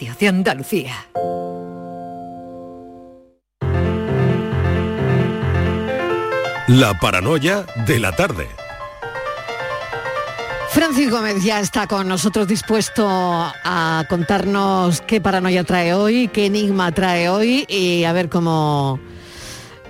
radio de Andalucía. La paranoia de la tarde. Francis Gómez ya está con nosotros dispuesto a contarnos qué paranoia trae hoy, qué enigma trae hoy y a ver cómo,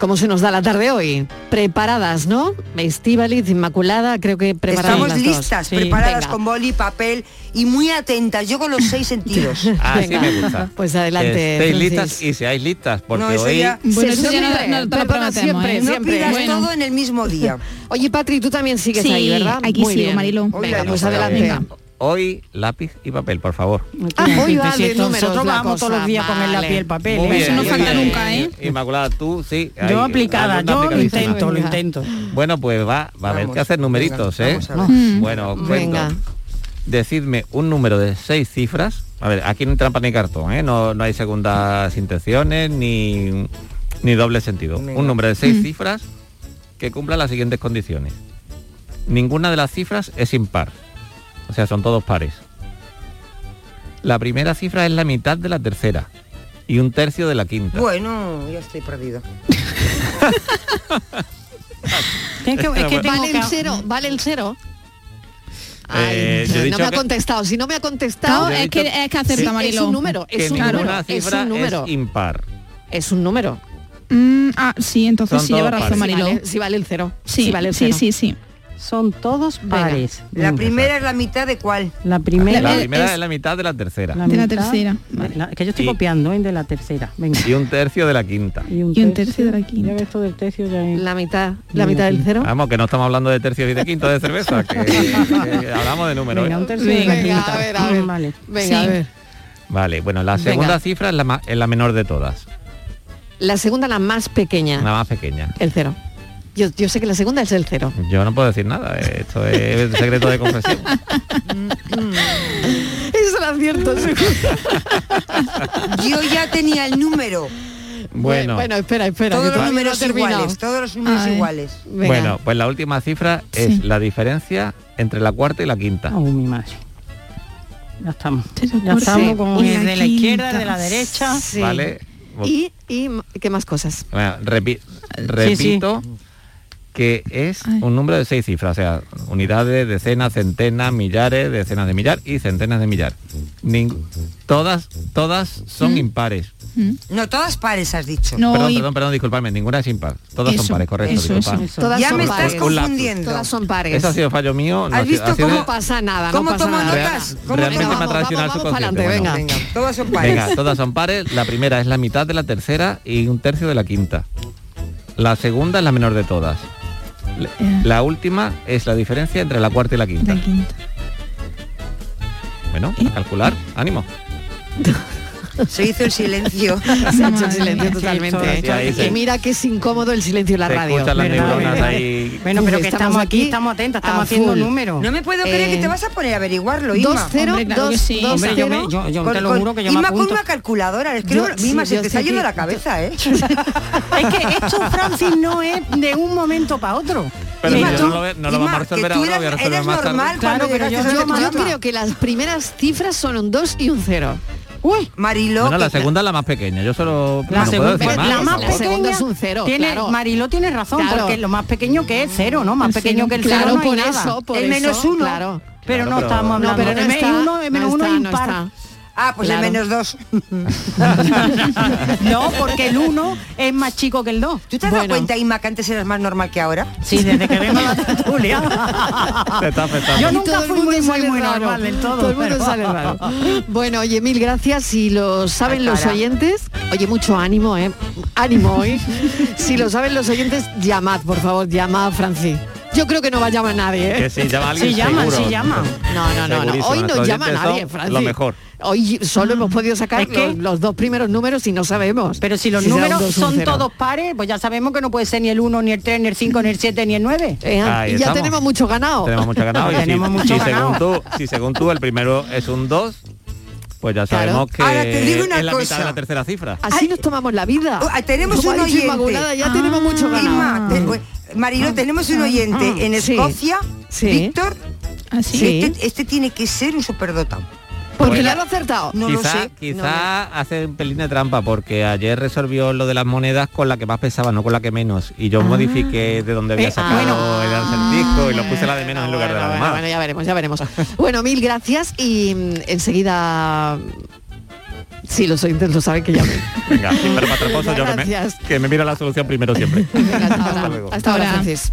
cómo se nos da la tarde hoy. Preparadas, ¿no? Estíbaliz, Inmaculada, creo que preparadas Estamos las dos. listas, Sí. preparadas Venga. con boli, papel y muy atentas. Yo con los seis sentidos. Así Venga. me gusta. Pues adelante, estéis listas y seáis listas, porque No, eso hoy... ya- Bueno, Se- eso ya no- siempre, no te lo perdona, prometemos, siempre, ¿eh? No siempre. pidas Bueno. todo en el mismo día. Oye, Patri, tú también sigues Sí, ahí, ¿verdad? aquí Muy sigo, bien. Mariló. Hoy Venga, pues noche, adelante. venga. Hoy lápiz y papel, por favor. Ah, hoy Si números nosotros vamos todos los días con el vale. lápiz y el papel. ¿eh? bien, Eso no falta bien. nunca, ¿eh? Inmaculada, tú sí. Yo ahí, aplicada, yo lo intento, lo intento. Bueno, pues va, va a haber que hacer numeritos, venga, ¿eh? Mm. Bueno, os cuento. Venga. Decidme un número de seis cifras. A ver, aquí no hay trampa ni cartón, ¿eh? No, no hay segundas intenciones ni, ni doble sentido. Venga. Un número de seis Mm. cifras que cumpla las siguientes condiciones. Ninguna de las cifras es impar. O sea, son todos pares. La primera cifra es la mitad de la tercera y un tercio de la quinta. Bueno, ya estoy perdido. Tienes que- es que tengo ¿Vale el cero? ¿Vale el cero? Eh, Ay, he no me ha contestado. Si no me ha contestado, No, es que, es que acerta, Sí, es un número, que es un número, es un número. es impar. Es un número. Mm, ah, sí, entonces Son sí lleva razón, pares. Mariló. Vale, sí vale el cero. Sí, vale el sí, cero. sí, sí. Son todos pares. La Venga. primera es la mitad de cuál. La primera. La primera es- es la mitad de la tercera la De la tercera, de vale. la- que yo estoy Y- copiando, ¿eh? De la tercera. Venga. y un tercio de la quinta. Y un, Y un tercio de la quinta. Ya esto del tercio ya es... La mitad, la mitad del cero. Vamos, que no estamos hablando de tercios y de quintos de cerveza, que, que hablamos de números. Venga, un tercio de la Venga, quinta. a ver, a ver. Vale. Venga, a Sí. ver. Vale, bueno, la Venga. segunda cifra es la, es la menor de todas, La segunda, la más pequeña. la más pequeña. El cero. Yo, yo sé que la segunda es el cero. Yo no puedo decir nada, eh, esto es secreto de confesión. Es el acierto, seguro. Yo ya tenía el número. Bueno, Bueno, espera, espera. Todos los números iguales. Todos los números Ay. iguales. Venga. bueno, pues la última cifra es Sí. la diferencia entre la cuarta y la quinta. Oh, mi madre. Ya estamos. Ya estamos Sí. con el de la izquierda, de la derecha. Sí. ¿Vale? Y, y qué más cosas. Bueno, repi- sí. repito que es Ay. un número de seis cifras, o sea, unidades, decenas, centenas, millares, decenas de millar y centenas de millar. Nin- todas, todas son Mm. impares. Mm. No, todas pares has dicho. No, perdón, y- perdón, perdón, disculpadme, ninguna es impar. Todas son pares, correcto, eso, disculpa. eso. Eso. Todas ya son me pares. estás confundiendo. Todas son pares. Eso ha sido fallo mío. no ¿Has ha sido- visto ha sido- cómo pasa nada, ¿Cómo no pasa tomo nada. notas? ¿Cómo realmente me ha traicionado Bueno, venga. Venga, todas son pares. Venga, todas son pares. La primera es la mitad de la tercera y un tercio de la quinta. La segunda es la menor de todas. Eh. La última es la diferencia entre la cuarta y la quinta. La quinta. Bueno, a calcular, ánimo. Se hizo el silencio. Se ha hecho el silencio totalmente. Sí, y mira que es incómodo el silencio en la Se radio. Bueno, pero que estamos estamos aquí, estamos atentas, estamos a haciendo números. No me puedo creer Eh, que te vas a poner a averiguarlo, cero, Hombre, claro sí. yo, cero. me- yo, yo Con- te lo con- juro que yo me con una calculadora. Es que Yo- sí, se yo te está yendo la cabeza, ¿eh? Es que esto, Francis, no es de un momento para otro. Pero Inma, yo no lo, no lo vamos a resolver ahora, voy a eras- resolver eras más tarde. normal Claro, cuando pero llegaste yo- a Yo, yo creo que las primeras cifras son un 2 y un 0. Uy, Mariló. Bueno, la segunda es la más pequeña. Yo solo la, no puedo segunda, decir más. la por más la favor. segunda pequeña es un cero, tiene, claro. Mariló tiene razón, Claro. porque lo más pequeño que es cero, ¿no? Más pequeño que el Claro, cero no hay por nada. eso, por El eso, menos uno. Claro. Pero Claro, no pero- estamos No, hablando pero de no menos está, uno, de menos no uno está, es no impar. está. Ah, pues Claro. el menos dos. No, porque el 1 es más chico que el 2. ¿Tú te has dado Bueno. cuenta, Inma, que antes eras más normal que ahora? Sí, desde que vengo a la tertulia. Te está afectando. Yo nunca fui muy, muy, muy raro. normal del todo. Todo el mundo pero- sale raro. Bueno, oye, mil gracias. Si lo saben Ay, los oyentes, oye, mucho ánimo, ¿eh? Ánimo hoy. si lo saben los oyentes, llamad, por favor, llama a Francis. Yo creo que no va a llamar nadie, ¿eh? Que sí, llama a alguien Sí llaman, seguro. sí llaman. No, no, no, no. Hoy no llama oyentes nadie, Francis. Lo mejor. Hoy solo hemos podido sacar los, los dos primeros números y no sabemos. Pero si los números dos son cero. todos pares, pues ya sabemos que no puede ser ni el 1, ni el 3, ni el 5, ni el 7, ni el 9. Eh, Ahí y ya estamos. tenemos mucho ganado. Tenemos mucho ganado. y si, Tenemos mucho si ganado. según tú, si según tú el primero es un 2, pues ya Claro. sabemos que Ahora te digo una es la cosa. mitad de la tercera cifra. Así nos tomamos la vida. Ah, tenemos un dicho oyente. Ya tenemos mucho ganado. Inma, te- Mariló, tenemos un oyente en. Escocia, Sí. Víctor. Así. Sí. Este, este tiene que ser un superdotado. Porque le la- han acertado. No lo quizá sé, quizá hace un pelín de trampa porque ayer resolvió lo de las monedas con la que más pesaba, no con la que menos. Y yo Ah. modifiqué de donde había Eh, sacado bueno. el acertijo y lo puse la de menos en lugar de la de bueno, más. bueno, ya veremos, ya veremos. bueno, mil gracias y mm, enseguida... Sí, los oyentes lo saben que ya me... Venga, sin ver para yo que me, que me mira la solución primero siempre. Venga, hasta ahora. luego. Hasta ahora, Ahora. Francis.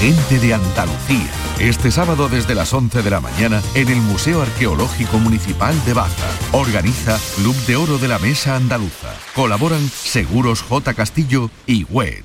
Gente de Andalucía. Este sábado desde las 11 de la mañana en el Museo Arqueológico Municipal de Baza. Organiza Club de Oro de la Mesa Andaluza. Colaboran Seguros J. Castillo y WET.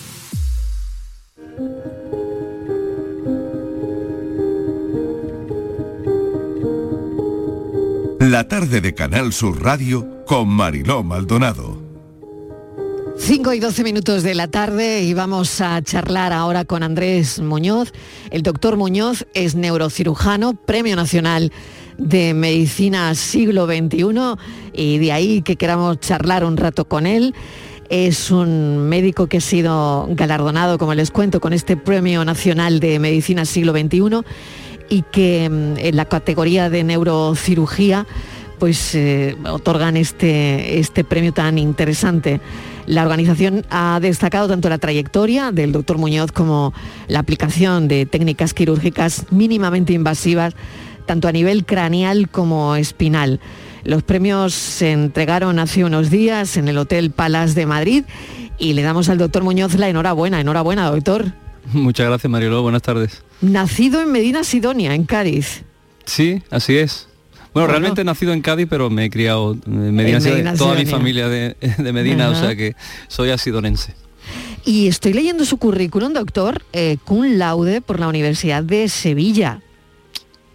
La tarde de Canal Sur Radio con Mariló Maldonado. 5 y 12 minutos de la tarde y vamos a charlar ahora con Andrés Muñoz. El doctor Muñoz es neurocirujano, Premio Nacional de Medicina Siglo XXI y de ahí que queramos charlar un rato con él. Es un médico que ha sido galardonado, como les cuento, con este Premio Nacional de Medicina Siglo XXI y que mm, en la categoría de neurocirugía pues eh, otorgan este, este premio tan interesante. La organización ha destacado tanto la trayectoria del doctor Muñoz como la aplicación de técnicas quirúrgicas mínimamente invasivas, tanto a nivel craneal como espinal. Los premios se entregaron hace unos días en el Hotel Palace de Madrid y le damos al doctor Muñoz la enhorabuena. Enhorabuena, doctor. Muchas gracias, Marielo. Buenas tardes. Nacido en Medina Sidonia, en Cádiz. Sí, así es. Bueno, Bueno. realmente he nacido en Cádiz, pero me he criado en Medina, En Medina toda mi familia de, de Medina, o sea que soy asidonense. Y estoy leyendo su currículum, doctor, eh, cum laude por la Universidad de Sevilla.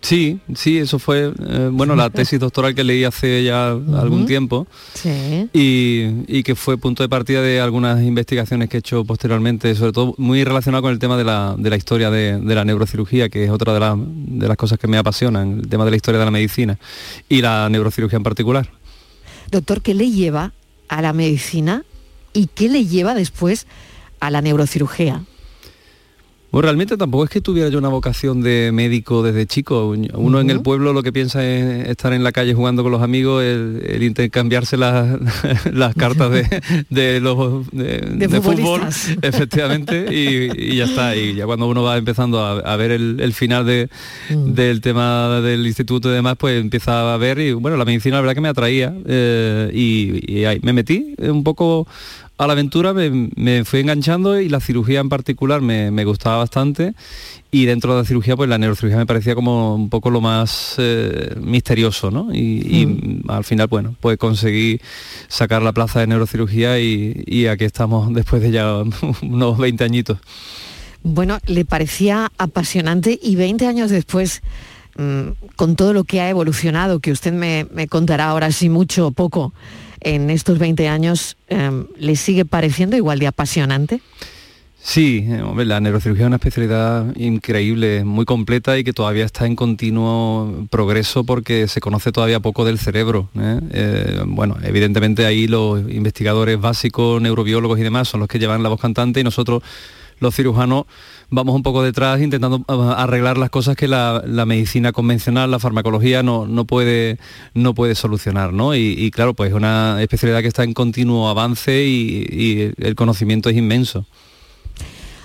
Sí, sí, eso fue, eh, bueno, la tesis doctoral que leí hace ya algún tiempo Sí. y, y que fue punto de partida de algunas investigaciones que he hecho posteriormente, sobre todo muy relacionado con el tema de la, de la historia de, de la neurocirugía, que es otra de, la- de las cosas que me apasionan, el tema de la historia de la medicina y la neurocirugía en particular. Doctor, ¿qué le lleva a la medicina y qué le lleva después a la neurocirugía? Bueno, realmente tampoco es que tuviera yo una vocación de médico desde chico. Uno en el pueblo lo que piensa es estar en la calle jugando con los amigos, el, el intercambiarse las, las cartas de, de los de, De de fútbol, efectivamente, y, y ya está. Y ya cuando uno va empezando a, a ver el, el final de- del tema del instituto y demás, pues empieza a ver y bueno, la medicina la verdad que me atraía eh, y, y ahí me metí un poco a la aventura me, me fui enganchando y la cirugía en particular me, me gustaba bastante. Y dentro de la cirugía pues la neurocirugía me parecía como un poco lo más eh, misterioso ¿no? y, y al final bueno pues conseguí sacar la plaza de neurocirugía y, y aquí estamos después de ya unos 20 añitos. Bueno, le parecía apasionante y 20 años después, mm, con todo lo que ha evolucionado, que usted me, me contará ahora si mucho o poco, en estos 20 años, em, ¿le sigue pareciendo igual de apasionante? Sí, eh, la neurocirugía es una especialidad increíble, muy completa y que todavía está en continuo progreso porque se conoce todavía poco del cerebro. ¿eh? Eh, bueno, evidentemente ahí los investigadores básicos, neurobiólogos y demás son los que llevan la voz cantante y nosotros los cirujanos vamos un poco detrás intentando uh, arreglar las cosas que la, medicina convencional, la farmacología no, no, puede, no puede solucionar. ¿no? Y, claro, pues es una especialidad que está en continuo avance y, el conocimiento es inmenso.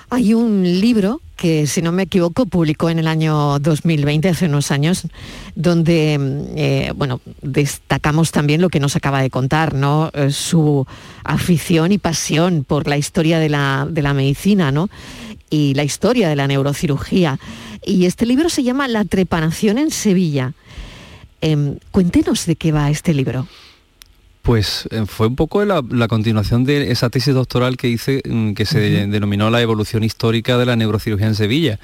Hay un libro que, si no me equivoco, publicó en el año 2020, hace unos años, donde eh, bueno, destacamos también lo que nos acaba de contar, ¿no? Eh, su afición y pasión por la historia de la, de la medicina, ¿no? Y la historia de la neurocirugía. Y este libro se llama La trepanación en Sevilla. Em, cuéntenos de qué va este libro. Pues eh, fue un poco la, la, continuación de esa tesis doctoral que hice, mm, que se uh -huh. denominó la evolución histórica de la neurocirugía en Sevilla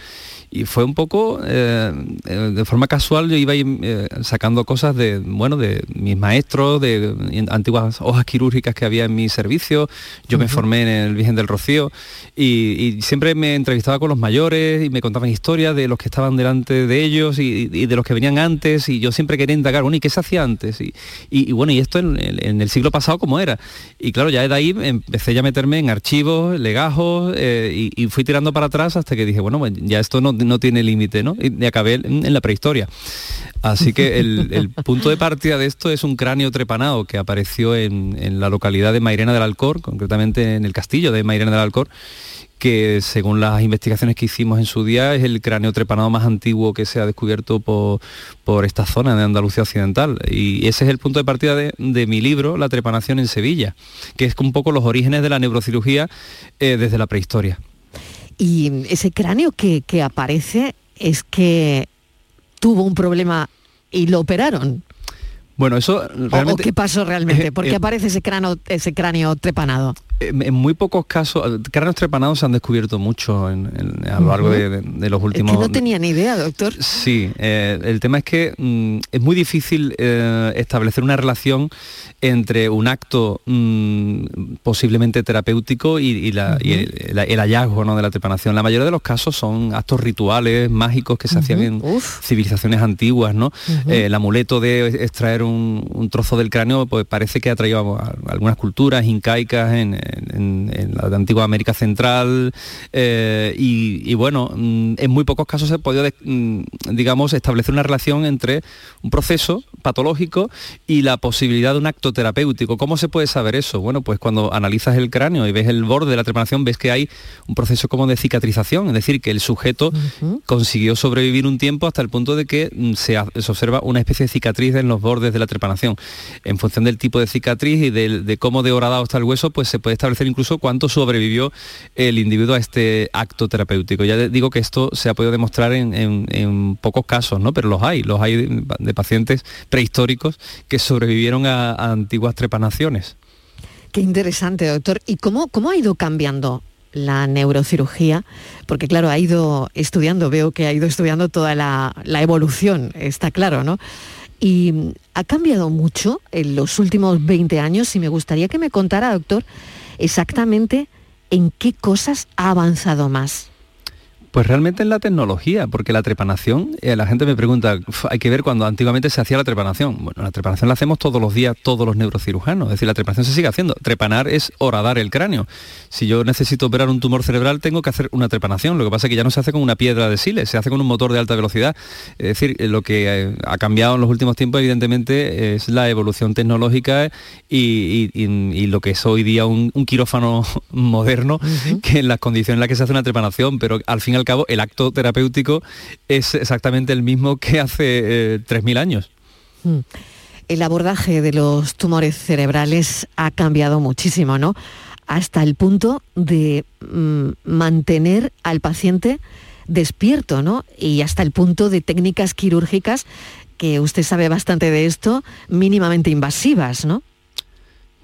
y fue un poco eh, de forma casual yo iba eh, sacando cosas de bueno de mis maestros de antiguas hojas quirúrgicas que había en mi servicio. Yo uh -huh. me formé en el Virgen del Rocío y, y, siempre me entrevistaba con los mayores y me contaban historias de los que estaban delante de ellos y, y de los que venían antes y yo siempre quería indagar bueno y qué se hacía antes y, y bueno y esto en, en, el siglo pasado cómo era y claro ya de ahí empecé ya a meterme en archivos legajos eh, y, fui tirando para atrás hasta que dije bueno ya esto no no tiene límite, ¿no? Y acabé en, la prehistoria. Así que el, el, punto de partida de esto es un cráneo trepanado que apareció en, en, la localidad de Mairena del Alcor, concretamente en el castillo de Mairena del Alcor, que según las investigaciones que hicimos en su día es el cráneo trepanado más antiguo que se ha descubierto por, por esta zona de Andalucía Occidental. Y ese es el punto de partida de, de, mi libro, La trepanación en Sevilla, que es un poco los orígenes de la neurocirugía eh, desde la prehistoria. Y ese cráneo que, que aparece es que tuvo un problema y lo operaron. Bueno, eso realmente... ¿O qué pasó realmente? ¿Por qué eh, aparece ese cráneo, ese cráneo trepanado? En muy pocos casos, cráneos trepanados se han descubierto mucho en, en, a lo largo uh -huh. de, de, los últimos... Es que no tenía ni idea, doctor. Sí, eh, el tema es que mm, es muy difícil eh, establecer una relación entre un acto mm, posiblemente terapéutico y, y, la, uh -huh. y el, el, hallazgo ¿no? de la trepanación. La mayoría de los casos son actos rituales, mágicos que se uh -huh. hacían en Uf. civilizaciones antiguas, ¿no? Eh, el amuleto de extraer un, un, trozo del cráneo pues parece que ha traído a, a algunas culturas incaicas en en, en, la antigua América Central eh, y, y, bueno, mm, en muy pocos casos se ha podido, mm, digamos, establecer una relación entre un proceso patológico y la posibilidad de un acto terapéutico. ¿Cómo se puede saber eso? Bueno, pues cuando analizas el cráneo y ves el borde de la trepanación, ves que hay un proceso como de cicatrización, es decir, que el sujeto uh -huh. consiguió sobrevivir un tiempo hasta el punto de que mm, se, se, observa una especie de cicatriz en los bordes de la trepanación. En función del tipo de cicatriz y de, de cómo de horadado está el hueso, pues se puede establecer incluso cuánto sobrevivió el individuo a este acto terapéutico. Ya digo que esto se ha podido demostrar en, en, pocos casos, ¿no? Pero los hay, los hay de, pacientes prehistóricos que sobrevivieron a, a, antiguas trepanaciones. Qué interesante, doctor. ¿Y cómo, cómo ha ido cambiando la neurocirugía? Porque claro, ha ido estudiando, veo que ha ido estudiando toda la, la evolución, está claro, ¿no? Y ha cambiado mucho en los últimos 20 años y me gustaría que me contara, doctor, exactamente en qué cosas ha avanzado más. Pues realmente en la tecnología, porque la trepanación, eh, la gente me pregunta, hay que ver cuando antiguamente se hacía la trepanación. Bueno, la trepanación la hacemos todos los días, todos los neurocirujanos, es decir, la trepanación se sigue haciendo. Trepanar es horadar el cráneo. Si yo necesito operar un tumor cerebral, tengo que hacer una trepanación. Lo que pasa es que ya no se hace con una piedra de siles, se hace con un motor de alta velocidad. Es decir, lo que eh, ha cambiado en los últimos tiempos, evidentemente, es la evolución tecnológica y, y, y lo que es hoy día un, un quirófano moderno, uh -huh. que en las condiciones en las que se hace una trepanación, pero al fin y al cabo el acto terapéutico es exactamente el mismo que hace eh, 3.000 años. Mm. El abordaje de los tumores cerebrales ha cambiado muchísimo, ¿no? Hasta el punto de mm, mantener al paciente despierto, ¿no? Y hasta el punto de técnicas quirúrgicas que usted sabe bastante de esto, mínimamente invasivas, ¿no?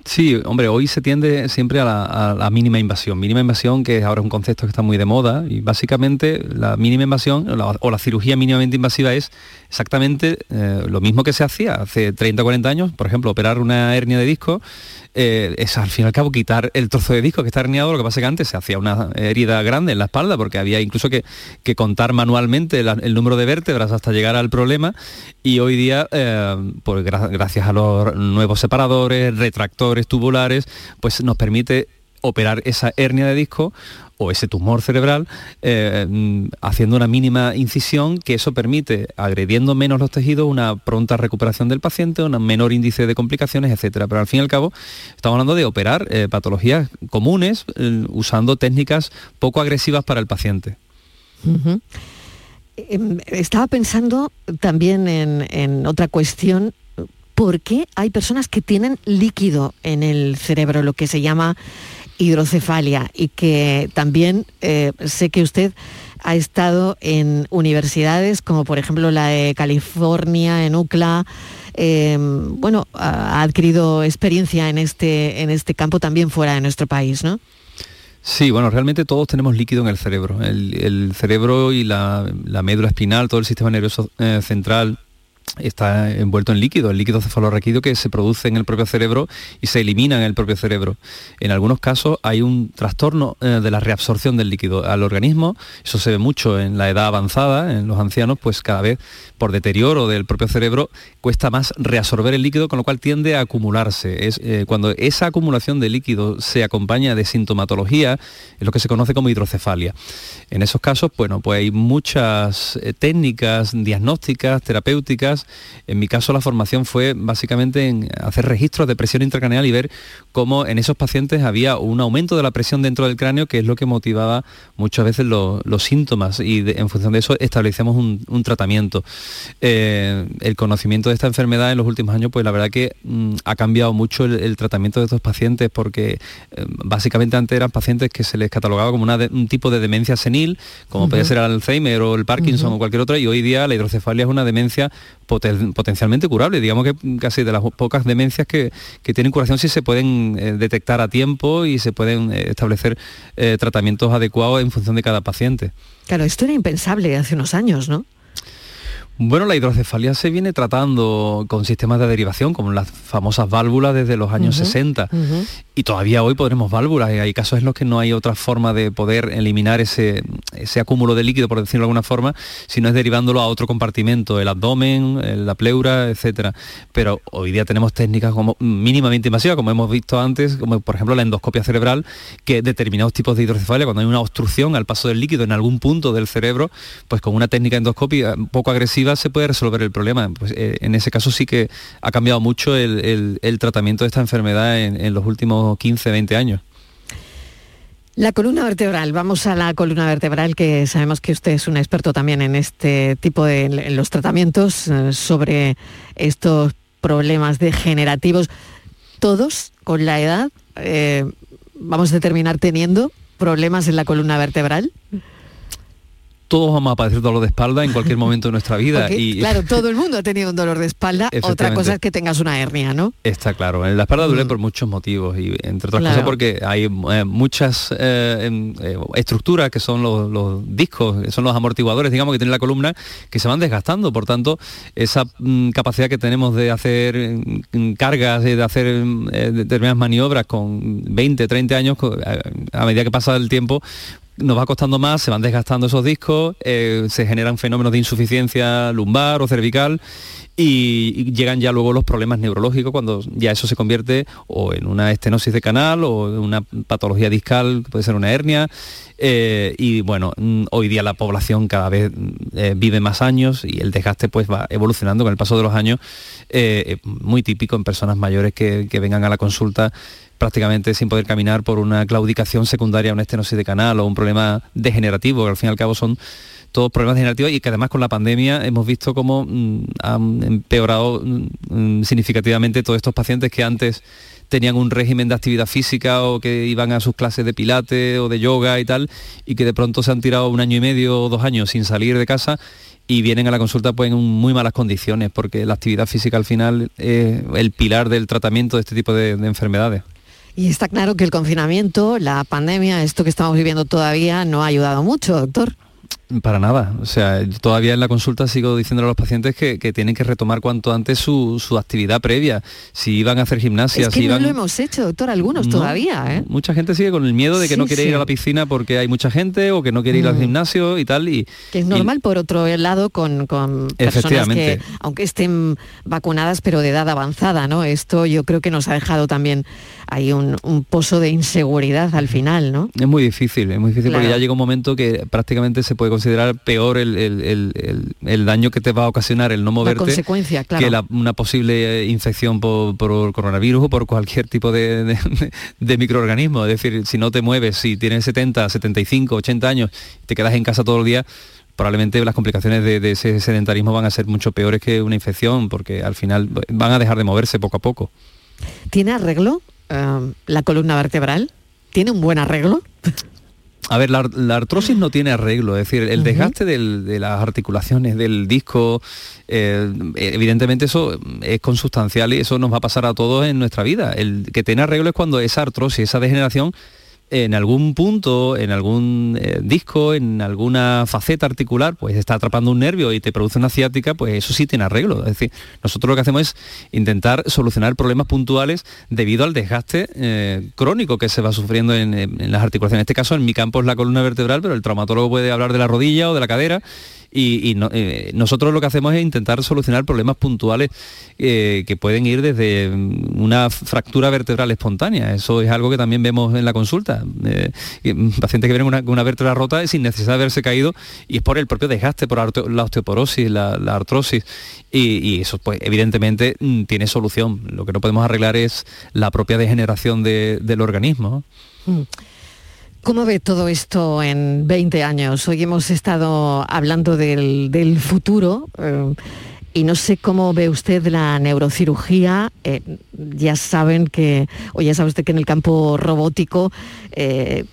Sí, hombre, hoy se tiende siempre a la, mínima invasión. Mínima invasión, que ahora es un concepto que está muy de moda, y básicamente la mínima invasión o la cirugía mínimamente invasiva es exactamente eh, lo mismo que se hacía hace 30 o 40 años, por ejemplo, operar una hernia de disco, eh, es al fin y al cabo quitar el trozo de disco que está herniado, lo que pasa es que antes se hacía una herida grande en la espalda porque había incluso que, que contar manualmente el número de vértebras hasta llegar al problema y hoy día, eh, pues gra- gracias a los nuevos separadores, retractores tubulares, pues nos permite operar esa hernia de disco o ese tumor cerebral eh, haciendo una mínima incisión que eso permite, agrediendo menos los tejidos, una pronta recuperación del paciente, un menor índice de complicaciones, etcétera. Pero al fin y al cabo estamos hablando de operar eh, patologías comunes eh, usando técnicas poco agresivas para el paciente. Em, Estaba pensando también en otra cuestión. ¿Por qué hay personas que tienen líquido en el cerebro, lo que se llama hidrocefalia? Y que también eh, sé que usted ha estado en universidades como por ejemplo la de California, en UCLA. eh, bueno, ha adquirido experiencia en este, en este campo también fuera de nuestro país, ¿no? Sí, bueno, realmente todos tenemos líquido en el cerebro. El, cerebro y la, la médula espinal, todo el sistema nervioso eh, central está envuelto en líquido, el líquido cefalorraquídeo que se produce en el propio cerebro y se elimina en el propio cerebro. En algunos casos hay un trastorno eh, de la reabsorción del líquido al organismo, eso se ve mucho en la edad avanzada, en los ancianos, pues cada vez por deterioro del propio cerebro cuesta más reabsorber el líquido, con lo cual tiende a acumularse. Es, eh, cuando esa acumulación de líquido se acompaña de sintomatología, es lo que se conoce como hidrocefalia. En esos casos, bueno, pues hay muchas eh, técnicas diagnósticas, terapéuticas. En mi caso la formación fue básicamente en hacer registros de presión intracraneal y ver cómo en esos pacientes había un aumento de la presión dentro del cráneo, que es lo que motivaba muchas veces lo- los síntomas y de- en función de eso establecemos un, un tratamiento. Eh, el conocimiento de esta enfermedad en los últimos años, pues la verdad que mm, ha cambiado mucho el, el tratamiento de estos pacientes porque eh, básicamente antes eran pacientes que se les catalogaba como una de- un tipo de demencia senil, como podía Ujú. ser el Alzheimer o el Parkinson o cualquier otra, y hoy día la hidrocefalia es una demencia poten- potencialmente curable, digamos que casi de las pocas demencias que, que tienen curación si se pueden eh, detectar a tiempo y se pueden eh, establecer eh, tratamientos adecuados en función de cada paciente. Claro, esto era impensable hace unos años, ¿no? Bueno, la hidrocefalia se viene tratando con sistemas de derivación, como las famosas válvulas desde los años Ujú, 60. ujú. Y todavía hoy podremos válvulas. Hay casos en los que no hay otra forma de poder eliminar ese, ese acúmulo de líquido, por decirlo de alguna forma, si no es derivándolo a otro compartimento, el abdomen, el- la pleura, etcétera. Pero hoy día tenemos técnicas como mínimamente invasivas, como hemos visto antes, como por ejemplo la endoscopia cerebral, que determinados tipos de hidrocefalia, cuando hay una obstrucción al paso del líquido en algún punto del cerebro, pues con una técnica endoscópica poco agresiva se puede resolver el problema. Pues, eh, en ese caso sí que ha cambiado mucho el, el- tratamiento de esta enfermedad en, en los últimos 15, 20 años. La columna vertebral, vamos a la columna vertebral, que sabemos que usted es un experto también en este tipo de en los tratamientos eh, sobre estos problemas degenerativos. Todos con la edad eh, vamos a terminar teniendo problemas en la columna vertebral. Todos vamos a padecer dolor de espalda en cualquier momento de nuestra vida. Porque, y Claro, todo el mundo ha tenido un dolor de espalda. Otra cosa es que tengas una hernia, ¿no? Está claro, en la espalda duele por muchos motivos y entre otras Mm. Claro. cosas porque hay eh, muchas eh, em, eh, estructuras que son los, los discos, que son los amortiguadores, digamos, que tiene la columna, que se van desgastando. Por tanto, esa mm, capacidad que tenemos de hacer mm, cargas, de hacer mm, determinadas maniobras con 20, 30 años, a medida que pasa el tiempo, nos va costando más, se van desgastando esos discos, eh, se generan fenómenos de insuficiencia lumbar o cervical y, llegan ya luego los problemas neurológicos cuando ya eso se convierte o en una estenosis de canal o en una patología discal, puede ser una hernia. eh, y bueno, mm, hoy día la población cada vez mm, eh, vive más años y el desgaste pues va evolucionando con el paso de los años, eh, muy típico en personas mayores que, que vengan a la consulta prácticamente sin poder caminar por una claudicación secundaria a una estenosis de canal o un problema degenerativo, que al fin y al cabo son todos problemas degenerativos y que además con la pandemia hemos visto cómo mm, han empeorado mm, significativamente todos estos pacientes que antes tenían un régimen de actividad física o que iban a sus clases de pilates o de yoga y tal, y que de pronto se han tirado un año y medio o dos años sin salir de casa y vienen a la consulta pues en muy malas condiciones, porque la actividad física al final es el pilar del tratamiento de este tipo de, de enfermedades. Y está claro que el confinamiento, la pandemia, esto que estamos viviendo todavía, no ha ayudado mucho, doctor. Para nada. O sea, todavía en la consulta sigo diciendo a los pacientes que, que tienen que retomar cuanto antes su, su, actividad previa. Si iban a hacer gimnasia, es que si no iban... lo hemos hecho, doctor, algunos No, todavía, ¿eh? Mucha gente sigue con el miedo de que Sí, no quiere sí. ir a la piscina porque hay mucha gente o que no quiere ir al Mm. gimnasio y tal. Y, Que es y- normal, por otro lado, con, con personas que, aunque estén vacunadas, pero de edad avanzada, ¿no? Esto yo creo que nos ha dejado también ahí un, un pozo de inseguridad al final, ¿no? Es muy difícil, es muy difícil porque ya llega un momento que prácticamente se puede considerar peor el, el- el- el- el daño que te va a ocasionar el no moverte consecuencia, claro. que la- una posible eh, infección por, por coronavirus o por cualquier tipo de, de- de microorganismo. Es decir, si no te mueves, si tienes 70, 75, 80 años, te quedas en casa todo el día, probablemente las complicaciones de, de ese sedentarismo van a ser mucho peores que una infección porque al final van a dejar de moverse poco a poco. ¿Tiene arreglo la columna vertebral? ¿Tiene un buen arreglo? A ver, la, la artrosis no tiene arreglo, es decir, el desgaste del- de las articulaciones, del disco, eh, evidentemente eso es consustancial y eso nos va a pasar a todos en nuestra vida. El que tiene arreglo es cuando esa artrosis, esa degeneración, en algún punto, en algún eh, disco, en alguna faceta articular, pues está atrapando un nervio y te produce una ciática, pues eso sí tiene arreglo. Es decir, nosotros lo que hacemos es intentar solucionar problemas puntuales debido al desgaste eh, crónico que se va sufriendo en, en- en las articulaciones. En este caso, en mi campo es la columna vertebral, pero el traumatólogo puede hablar de la rodilla o de la cadera. Y, eh, nosotros lo que hacemos es intentar solucionar problemas puntuales eh, que pueden ir desde mm, una fractura vertebral espontánea. Eso es algo que también vemos en la consulta. Eh, mm, pacientes que vienen con una, una vértebra rota sin necesidad de haberse caído y es por el propio desgaste, por la osteoporosis, la, artrosis. Y, eso, pues, evidentemente, mm, tiene solución. Lo que no podemos arreglar es la propia degeneración de- del organismo. ¿Cómo ve todo esto en 20 años? Hoy hemos estado hablando del, futuro eh, y no sé cómo ve usted la neurocirugía. Eh, ya saben que, o ya sabe usted que en el campo robótico eh,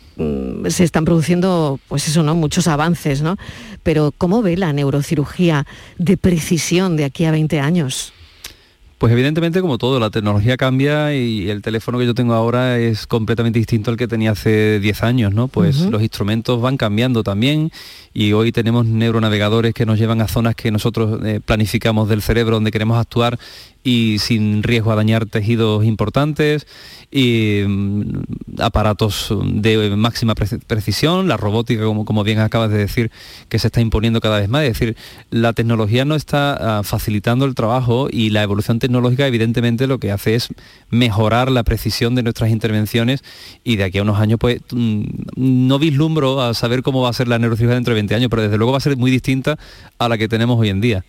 se están produciendo, pues eso, ¿no? Muchos avances, ¿no? Pero ¿cómo ve la neurocirugía de precisión de aquí a 20 años? Pues evidentemente como todo, la tecnología cambia y el teléfono que yo tengo ahora es completamente distinto al que tenía hace 10 años, ¿no? Pues los instrumentos van cambiando también y hoy tenemos neuronavegadores que nos llevan a zonas que nosotros eh, planificamos del cerebro donde queremos actuar y sin riesgo a dañar tejidos importantes y mm, aparatos de máxima pre- precisión, la robótica, como, como bien acabas de decir, que se está imponiendo cada vez más. Es decir, la tecnología no está ah, facilitando el trabajo y la evolución tecnológica evidentemente lo que hace es mejorar la precisión de nuestras intervenciones y de aquí a unos años pues mm, no vislumbro a saber cómo va a ser la neurocirugía dentro de 20 años, pero desde luego va a ser muy distinta a la que tenemos hoy en día.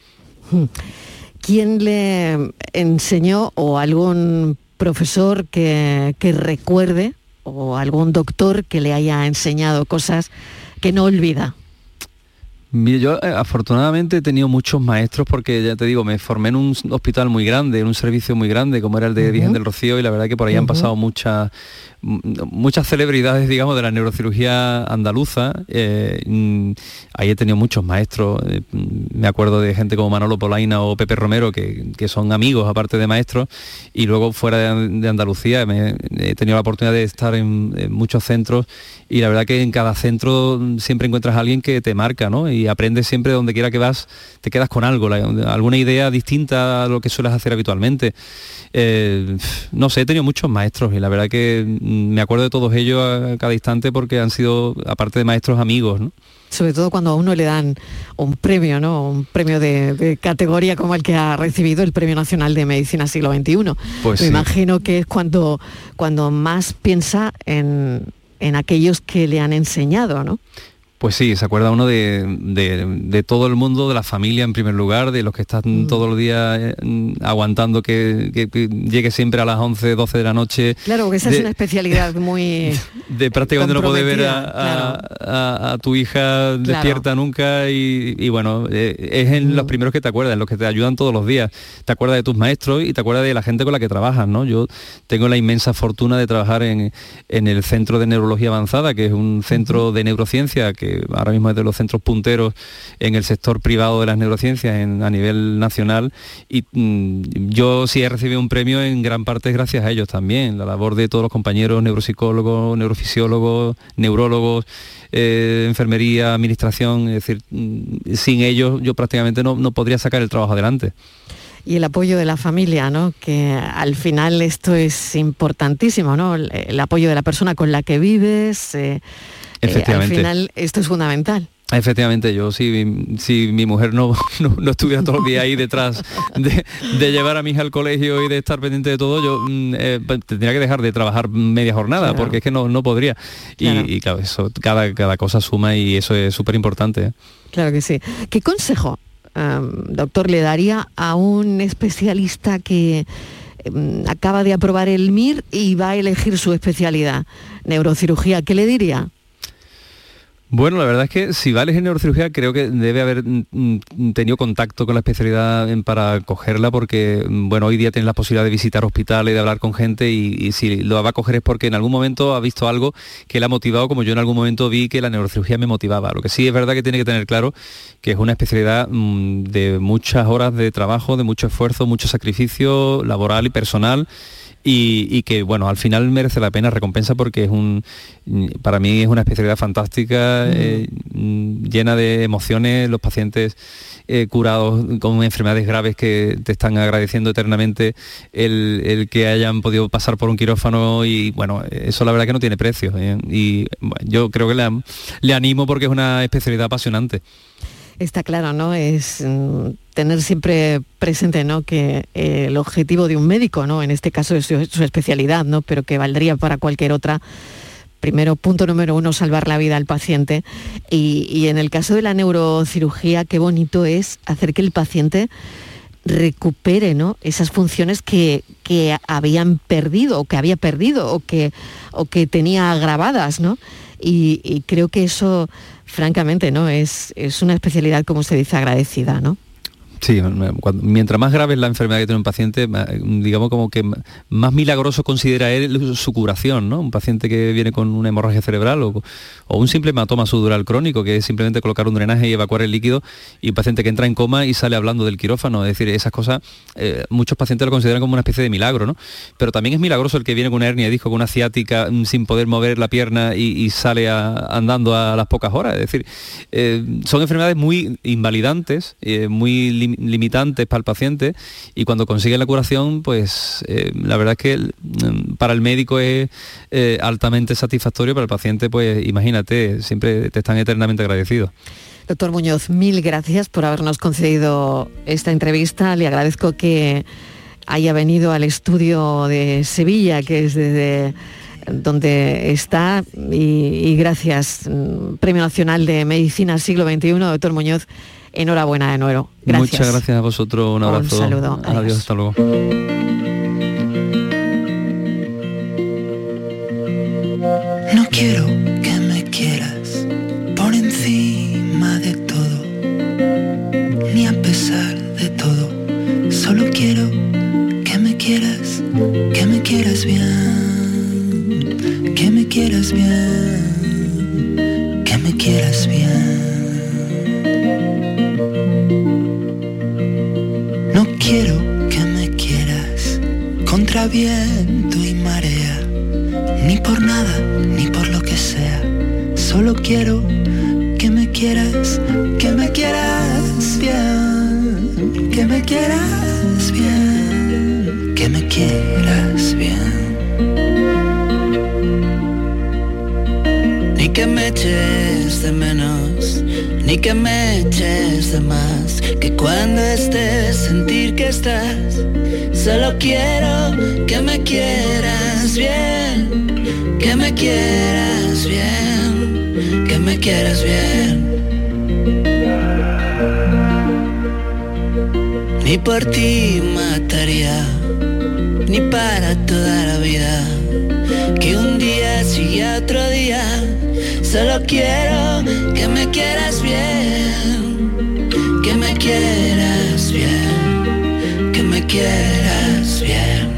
¿Quién le enseñó o algún profesor que, que recuerde o algún doctor que le haya enseñado cosas que no olvida? Yo eh, afortunadamente he tenido muchos maestros porque ya te digo, me formé en un hospital muy grande, en un servicio muy grande como era el de Ujú. Virgen del Rocío y la verdad que por ahí han pasado muchas muchas celebridades, digamos, de la neurocirugía andaluza. eh, mm, ahí he tenido muchos maestros. eh, mm, me acuerdo de gente como Manolo Polaina o Pepe Romero, que, que son amigos aparte de maestros. Y luego fuera de, de Andalucía me- he tenido la oportunidad de estar en, en muchos centros y la verdad que en cada centro mm, siempre encuentras a alguien que te marca, ¿no? Y aprendes siempre donde quiera que vas, te quedas con algo, la- alguna idea distinta a lo que sueles hacer habitualmente. Eh, no sé, he tenido muchos maestros y la verdad que mm, me acuerdo de todos ellos a cada instante porque han sido, aparte de maestros, amigos, ¿no? Sobre todo cuando a uno le dan un premio, ¿no? Un premio de, de categoría como el que ha recibido el Premio Nacional de Medicina Siglo XXI. Pues Me sí. imagino que es cuando, cuando más piensa en, en aquellos que le han enseñado, ¿no? Pues sí, se acuerda uno de, de- de todo el mundo, de la familia en primer lugar, de los que están todos los días eh, mm, aguantando que, que- que llegue siempre a las 11, 12 de la noche. Claro, porque esa de, es una especialidad muy... de prácticamente no poder ver a, comprometida, a- a- a tu hija despierta nunca y, y bueno, eh, es en los primeros que te acuerdas, en los que te ayudan todos los días. Te acuerdas de tus maestros y te acuerdas de la gente con la que trabajas, ¿no? Yo tengo la inmensa fortuna de trabajar en, en el Centro de Neurología Avanzada, que es un centro de neurociencia que ahora mismo es de los centros punteros en el sector privado de las neurociencias a nivel nacional y mm, yo sí he recibido un premio en gran parte gracias a ellos también, la labor de todos los compañeros neuropsicólogos, neurofisiólogos, neurólogos, eh, enfermería, administración, es decir, mm, sin ellos yo prácticamente no, no podría sacar el trabajo adelante y el apoyo de la familia, ¿no? Que al final esto es importantísimo, ¿no? El, el apoyo de la persona con la que vives. eh, eh, al Efectivamente. final esto es fundamental. Efectivamente, yo si, si mi mujer no, no, no estuviera todo el día ahí detrás de, de llevar a mi hija al colegio y de estar pendiente de todo, yo mm, eh, tendría que dejar de trabajar media jornada, Claro. porque es que no, no podría. Y, Claro. y claro, eso, cada, cada cosa suma y eso es súper importante. ¿eh? Claro que sí. ¿Qué consejo, doctor, le daría a un especialista que em, acaba de aprobar el MIR y va a elegir su especialidad, neurocirugía? ¿Qué le diría? Bueno, la verdad es que si va a elegir neurocirugía creo que debe haber mm, mm, tenido contacto con la especialidad en- para cogerla porque, mm, bueno, hoy día tiene la posibilidad de visitar hospitales, de hablar con gente y, y si lo va a coger es porque en algún momento ha visto algo que le ha motivado como yo en algún momento vi que la neurocirugía me motivaba. Lo que sí es verdad que tiene que tener claro que es una especialidad de muchas horas de trabajo, de mucho esfuerzo, mucho sacrificio laboral y personal y, y que bueno al final merece la pena recompensa porque es un para mí es una especialidad fantástica eh, llena de emociones los pacientes eh, curados con enfermedades graves que te están agradeciendo eternamente el, el que hayan podido pasar por un quirófano y bueno eso la verdad que no tiene precio ¿eh? y bueno, yo creo que le animo porque es una especialidad apasionante Está claro, ¿no? Es mm, tener siempre presente, ¿no? Que eh, el objetivo de un médico, ¿no? En este caso es su, especialidad, ¿no? Pero que valdría para cualquier otra. Primero, punto número uno, salvar la vida al paciente. Y, y en el caso de la neurocirugía, qué bonito es hacer que el paciente recupere ¿no? esas funciones que, que habían perdido o que había perdido o que, o que tenía agravadas, ¿no? Y creo que eso, francamente, ¿no? Es, es una especialidad, como se dice, agradecida, ¿no? Sí, mientras más grave es la enfermedad que tiene un paciente, digamos como que más milagroso considera él su curación, ¿no? Un paciente que viene con una hemorragia cerebral o, un simple hematoma subdural crónico, que es simplemente colocar un drenaje y evacuar el líquido, y un paciente que entra en coma y sale hablando del quirófano. Es decir, esas cosas, eh, muchos pacientes lo consideran como una especie de milagro, ¿no? Pero también es milagroso el que viene con una hernia disco, con una ciática, mm, sin poder mover la pierna y, sale andando a las pocas horas. Es decir, eh, son enfermedades muy invalidantes, eh, muy lim- limitantes para el paciente y cuando consiguen la curación, pues eh, la verdad es que mm, para el médico es eh, altamente satisfactorio, para el paciente, pues imagínate, siempre te están eternamente agradecidos. Doctor Muñoz, mil gracias por habernos concedido esta entrevista. Le agradezco que haya venido al estudio de Sevilla, que es desde donde está, y, y gracias. mm, Premio Nacional de Medicina Siglo XXI, doctor Muñoz, enhorabuena de nuevo. Gracias. Muchas gracias a vosotros, un Un abrazo. saludo, Adiós, adiós. hasta luego. Quieras bien, que me quieras bien. No quiero que me quieras contra viento y marea ni por nada, ni por lo que sea. Solo quiero que me quieras, que me quieras bien, que me quieras bien, que me quieras Que me eches de menos, ni que me eches de más, que cuando estés sentir que estás, solo quiero que me quieras bien, que me quieras bien, que me quieras bien. Ni por ti mataría, ni para toda la vida, que un día sigue otro día, solo quiero que me quieras bien, que me quieras bien, que me quieras bien.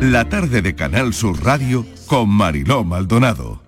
La tarde de Canal Sur Radio con Mariló Maldonado.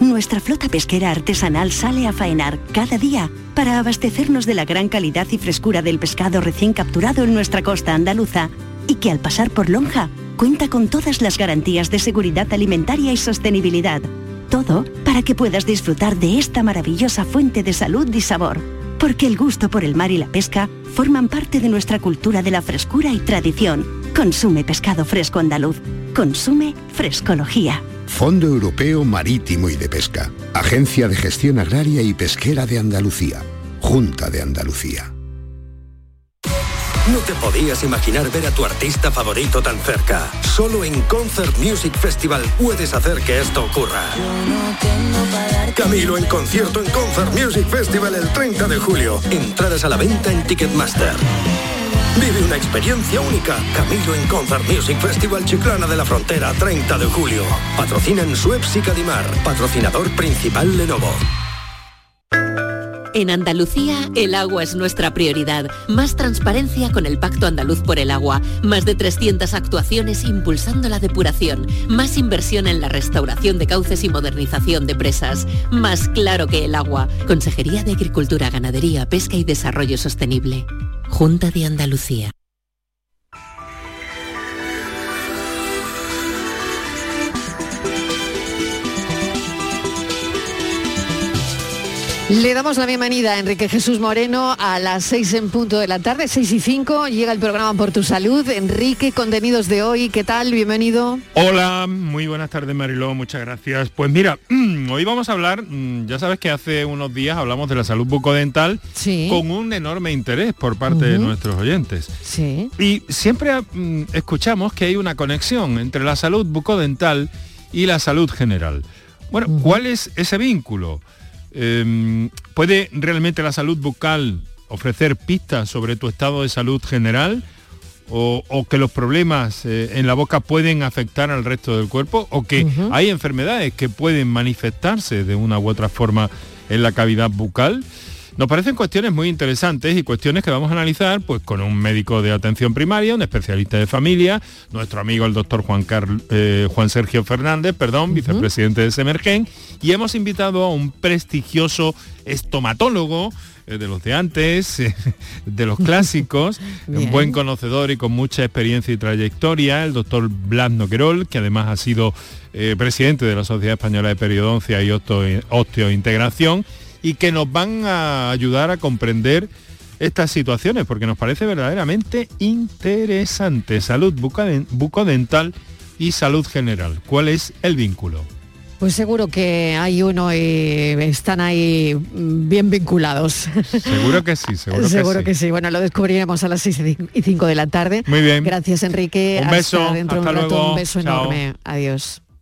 Nuestra flota pesquera artesanal sale a faenar cada día para abastecernos de la gran calidad y frescura del pescado recién capturado en nuestra costa andaluza y que al pasar por Lonja cuenta con todas las garantías de seguridad alimentaria y sostenibilidad. Todo para que puedas disfrutar de esta maravillosa fuente de salud y sabor. Porque el gusto por el mar y la pesca forman parte de nuestra cultura de la frescura y tradición. Consume pescado fresco andaluz. Consume frescología. Fondo Europeo Marítimo y de Pesca. Agencia de Gestión Agraria y Pesquera de Andalucía. Junta de Andalucía. No te podías imaginar ver a tu artista favorito tan cerca. Solo en Concert Music Festival puedes hacer que esto ocurra. Camilo en concierto en Concert Music Festival el 30 de julio. Entradas a la venta en Ticketmaster. Vive una experiencia única. Camilo en Concert Music Festival Chiclana de la Frontera, 30 de julio. Patrocinan Suez y Cadimar. Patrocinador principal Lenovo. En Andalucía, el agua es nuestra prioridad. Más transparencia con el Pacto Andaluz por el Agua. Más de 300 actuaciones impulsando la depuración. Más inversión en la restauración de cauces y modernización de presas. Más claro que el agua. Consejería de Agricultura, Ganadería, Pesca y Desarrollo Sostenible. Junta de Andalucía. Le damos la bienvenida a Enrique Jesús Moreno a las 6 en punto de la tarde, 6 y 5, llega el programa Por tu Salud. Enrique, contenidos de hoy, ¿qué tal? Bienvenido. Hola, muy buenas tardes Mariló, muchas gracias. Pues mira, hoy vamos a hablar, mm, ya sabes que hace unos días hablamos de la salud bucodental con un enorme interés por parte de nuestros oyentes. Sí. Y siempre mm, escuchamos que hay una conexión entre la salud bucodental y la salud general. Bueno, ¿cuál es ese vínculo? Em, ¿Puede realmente la salud bucal ofrecer pistas sobre tu estado de salud general? O, o que los problemas eh, en la boca pueden afectar al resto del cuerpo? ¿O que hay enfermedades que pueden manifestarse de una u otra forma en la cavidad bucal? Nos parecen cuestiones muy interesantes y cuestiones que vamos a analizar pues, con un médico de atención primaria, un especialista de familia, nuestro amigo el doctor Juan, Carl- eh, Juan Sergio Fernández, perdón, vicepresidente de Semergen, y hemos invitado a un prestigioso estomatólogo eh, de los de antes, de los clásicos, un buen conocedor y con mucha experiencia y trayectoria, el doctor Blas Noquerol, que además ha sido eh, presidente de la Sociedad Española de Periodoncia y Osteo- Osteointegración, y que nos van a ayudar a comprender estas situaciones, porque nos parece verdaderamente interesante. Salud bucoden- bucodental y salud general. ¿Cuál es el vínculo? Pues seguro que hay uno y están ahí bien vinculados. Seguro que sí, seguro, Seguro que, que sí. Bueno, lo descubriremos a las 6 y 5 de la tarde. Muy bien. Gracias, Enrique. Un beso, Hasta dentro de hasta un rato. luego. Un beso Chao. enorme. Adiós.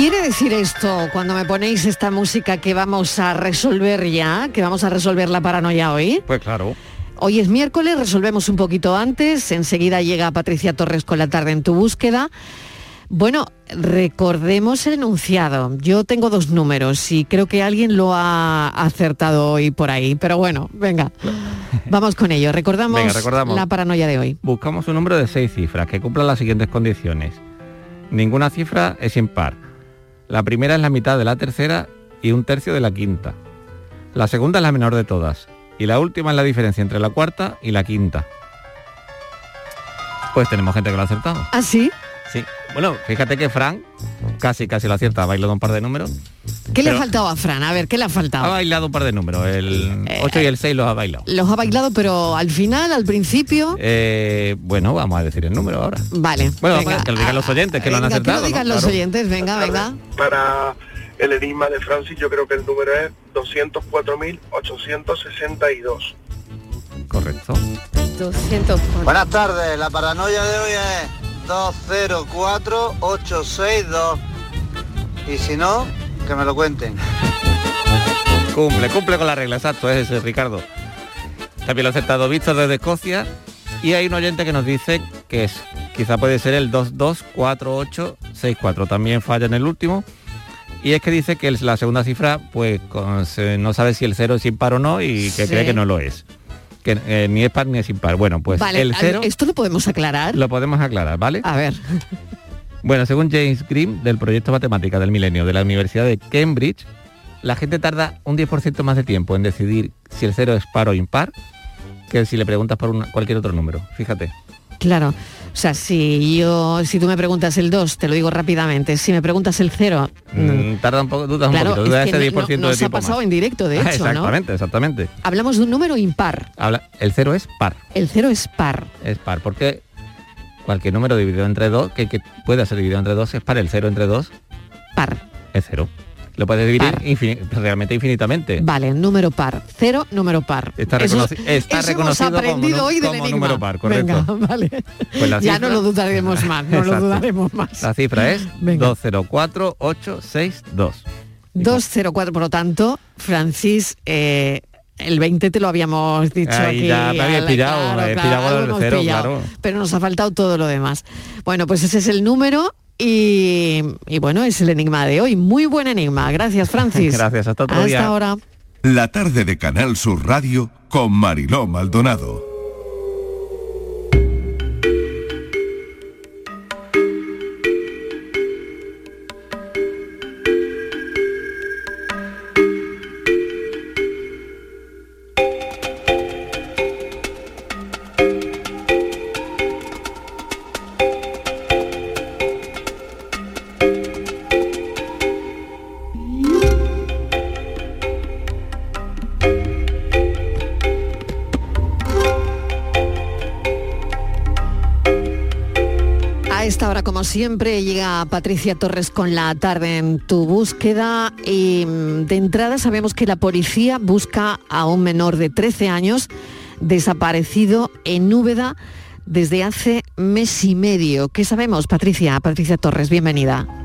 ¿Quiere decir esto cuando me ponéis esta música que vamos a resolver ya, que vamos a resolver la paranoia hoy? Pues claro. Hoy es miércoles, resolvemos un poquito antes, enseguida llega Patricia Torres con la tarde en tu búsqueda. Bueno, recordemos el enunciado. Yo tengo dos números y creo que alguien lo ha acertado hoy por ahí, pero bueno, venga, vamos con ello. Recordamos, Venga, recordamos. la paranoia de hoy. Buscamos un número de seis cifras que cumplan las siguientes condiciones. Ninguna cifra es impar. La primera es la mitad de la tercera y un tercio de la quinta. La segunda es la menor de todas. Y la última es la diferencia entre la cuarta y la quinta. Pues tenemos gente que lo ha acertado. ¿Ah, sí? Sí. Bueno, fíjate que Frank casi casi lo acierta, ha bailado un par de números. ¿Qué le ha faltado a Fran? A ver, ¿qué le ha Ha faltado? bailado un par de números, el Eh, 8 y el 6 los ha bailado. Los ha bailado, pero al final, al principio... Eh, bueno, vamos a decir el número ahora. Vale. Bueno, venga. que lo digan los oyentes, que lo han acertado. Que lo digan ¿no? los Claro. oyentes, venga, venga. Para el enigma de Francis yo creo que el número es 204.862. Correcto. 200. Buenas tardes, la paranoia de hoy es 204862. Y si no, que me lo cuenten. Cumple, cumple con la regla, exacto, es ese, Ricardo. También lo ha acertado Víctor desde Escocia. Y hay un oyente que nos dice que es, quizá puede ser el 224864. También falla en el último. Y es que dice que es la segunda cifra, pues con- se- no sabe si el cero es impar o no y que Sí. cree que no lo es. Que eh, ni es par ni es impar. Bueno, pues vale, el cero esto lo podemos aclarar. lo podemos aclarar, ¿vale? A ver. Bueno, según James Green, del proyecto Matemática del Milenio de la Universidad de Cambridge, la gente tarda un 10% más de tiempo en decidir si el cero es par o impar que si le preguntas por una- cualquier otro número. Fíjate. Claro. O sea, si yo, si tú me preguntas el 2, te lo digo rápidamente. Si me preguntas el 0, Mm, tarda un poco, dudas Claro, un poquito, dudas es que ese no- 10% no- de nos ha tiempo pasado más. en directo, de hecho, ¿no? Exactamente, exactamente. hablamos de un número impar. Habla, el cero es par, El 0 es par. es par, porque cualquier número dividido entre dos, que, que pueda ser dividido entre dos, es par. El cero entre dos, par. Es cero. Lo puedes dividir infini- realmente infinitamente. Vale, número par. Cero, número par. Está, Eso- reconoci- está eso reconocido hemos aprendido como, hoy del como número par, correcto. Venga, vale. Pues ya cifra- no lo dudaremos más, no lo dudaremos más. La cifra es Venga. 204862. 204, por lo tanto, Francis, eh, el 20 te lo habíamos dicho Ahí aquí. ya me había pillado, cero, pillado, claro. Pero nos ha faltado todo lo demás. Bueno, pues ese es el número y, y bueno, es el enigma de hoy. Muy buen enigma. Gracias, Francis. Gracias, hasta otro Hasta día. ahora. La tarde de Canal Sur Radio con Mariló Maldonado. Siempre, llega Patricia Torres con la tarde en tu búsqueda y mm, de entrada sabemos que la policía busca a un menor de 13 años desaparecido en Úbeda desde hace mes y medio. ¿Qué sabemos, Patricia? Patricia Torres, bienvenida.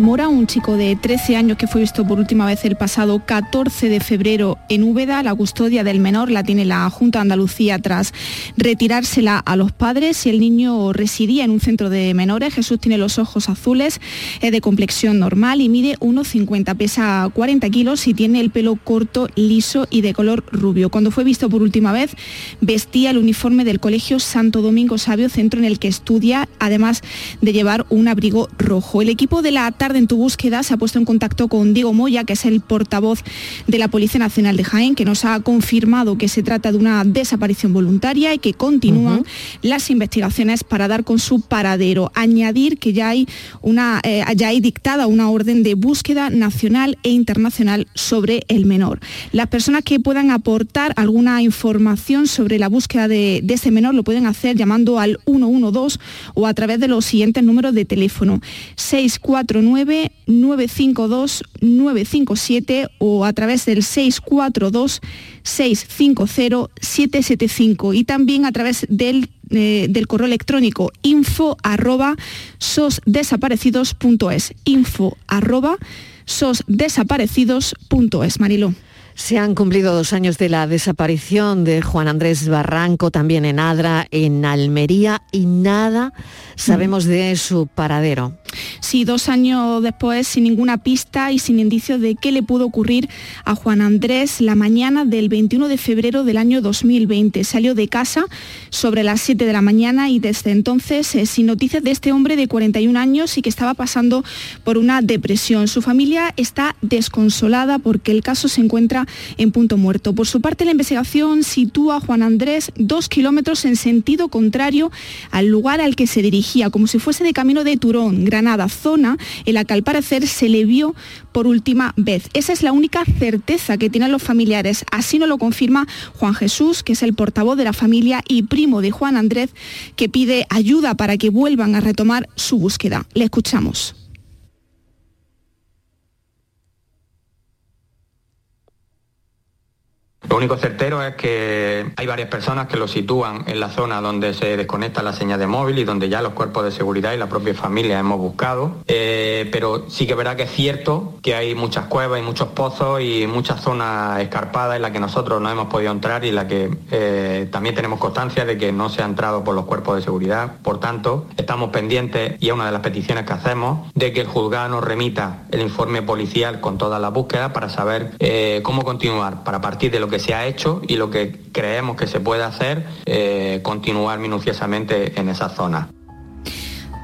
Mora, un chico de 13 años que fue visto por última vez el pasado 14 de febrero en Úbeda. La custodia del menor la tiene la Junta de Andalucía tras retirársela a los padres el niño residía en un centro de menores. Jesús tiene los ojos azules, es de complexión normal y mide 1,50, pesa 40 kilos y tiene el pelo corto, liso y de color rubio. Cuando fue visto por última vez vestía el uniforme del Colegio Santo Domingo Sabio, centro en el que estudia, además de llevar un abrigo rojo. El equipo de la en tu búsqueda se ha puesto en contacto con Diego Moya, que es el portavoz de la Policía Nacional de Jaén, que nos ha confirmado que se trata de una desaparición voluntaria y que continúan las investigaciones para dar con su paradero. Añadir que ya hay una eh, ya hay dictada una orden de búsqueda nacional e internacional sobre el menor. Las personas que puedan aportar alguna información sobre la búsqueda de, de ese menor lo pueden hacer llamando al 112 o a través de los siguientes números de teléfono 649-952-957 o a través del 642-650-775 y también a través del eh, del correo electrónico info arroba sosdesaparecidos.es info arroba sosdesaparecidos.es Marilo. Se han cumplido dos años de la desaparición de Juan Andrés Barranco, también en Adra, en Almería, y nada sabemos de su paradero. Sí, dos años después, sin ninguna pista y sin indicios de qué le pudo ocurrir a Juan Andrés la mañana del 21 de febrero del año 2020. Salió de casa sobre las 7 de la mañana y desde entonces eh, sin noticias de este hombre de 41 años y que estaba pasando por una depresión. Su familia está desconsolada porque el caso se encuentra en punto muerto. Por su parte, la investigación sitúa a Juan Andrés dos kilómetros en sentido contrario al lugar al que se dirigía, como si fuese de camino de Turón, Granada, zona en la que al parecer se le vio por última vez. Esa es la única certeza que tienen los familiares. Así nos lo confirma Juan Jesús, que es el portavoz de la familia y primo de Juan Andrés, que pide ayuda para que vuelvan a retomar su búsqueda. Le escuchamos. Lo único certero es que hay varias personas que lo sitúan en la zona donde se desconecta la señal de móvil y donde ya los cuerpos de seguridad y la propia familia hemos buscado. Eh, pero sí que verá que es cierto que hay muchas cuevas y muchos pozos y muchas zonas escarpadas en las que nosotros no hemos podido entrar y en las que eh, también tenemos constancia de que no se ha entrado por los cuerpos de seguridad. Por tanto, estamos pendientes y es una de las peticiones que hacemos de que el juzgado nos remita el informe policial con todas las búsquedas para saber eh, cómo continuar, para partir de lo que se ha hecho y lo que creemos que se puede hacer, eh, continuar minuciosamente en esa zona.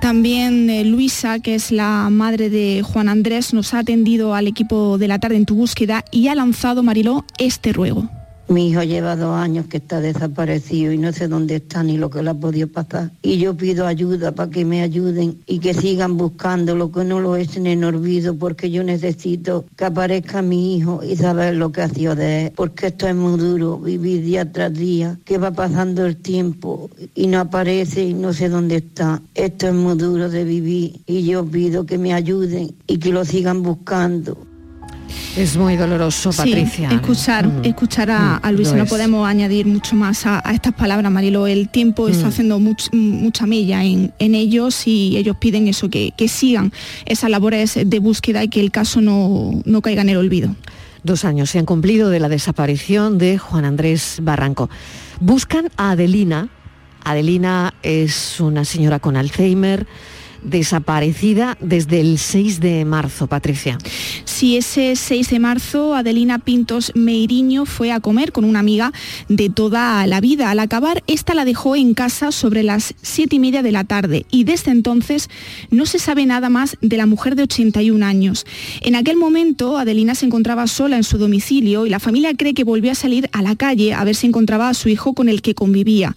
También eh, Luisa, que es la madre de Juan Andrés, nos ha atendido al equipo de la tarde en tu búsqueda y ha lanzado, Mariló, este ruego. Mi hijo lleva dos años que está desaparecido y no sé dónde está ni lo que le ha podido pasar. Y yo pido ayuda para que me ayuden y que sigan buscando lo que no lo echen en olvido porque yo necesito que aparezca mi hijo y saber lo que ha sido de él. Porque esto es muy duro, vivir día tras día, que va pasando el tiempo y no aparece y no sé dónde está. Esto es muy duro de vivir y yo pido que me ayuden y que lo sigan buscando. Es muy doloroso, Patricia. Sí, escuchar, Mm. escuchar a, Mm, Luisa, lo no es. podemos añadir mucho más a, a estas palabras, Marilo. El tiempo está Mm. haciendo much- mucha mella en, en ellos y ellos piden eso, que, que sigan esas labores de búsqueda y que el caso no, no caiga en el olvido. Dos años se han cumplido de la desaparición de Juan Andrés Barranco. Buscan a Adelina. Adelina es una señora con Alzheimer desaparecida desde el 6 de marzo, Patricia. Si ese 6 de marzo Adelina Pintos Meiriño fue a comer con una amiga de toda la vida. Al acabar, esta la dejó en casa sobre las 7 y media de la tarde y desde entonces no se sabe nada más de la mujer de 81 años. En aquel momento Adelina se encontraba sola en su domicilio y la familia cree que volvió a salir a la calle a ver si encontraba a su hijo con el que convivía.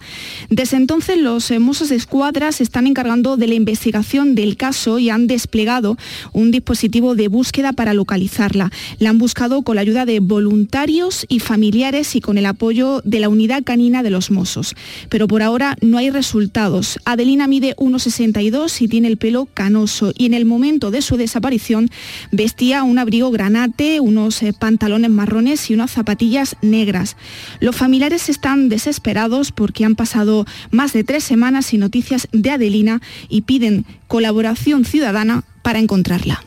Desde entonces los eh, Mossos de Escuadra se están encargando de la investigación del caso y han desplegado un dispositivo de búsqueda para localizarla. La han buscado con la ayuda de voluntarios y familiares y con el apoyo de la unidad canina de los Mossos. Pero por ahora no hay resultados. Adelina mide 1,62 y tiene el pelo canoso y en el momento de su desaparición vestía un abrigo granate, unos eh, pantalones marrones y unas zapatillas negras. Los familiares están desesperados porque han pasado más de tres semanas sin noticias de Adelina y piden colaboración ciudadana para encontrarla.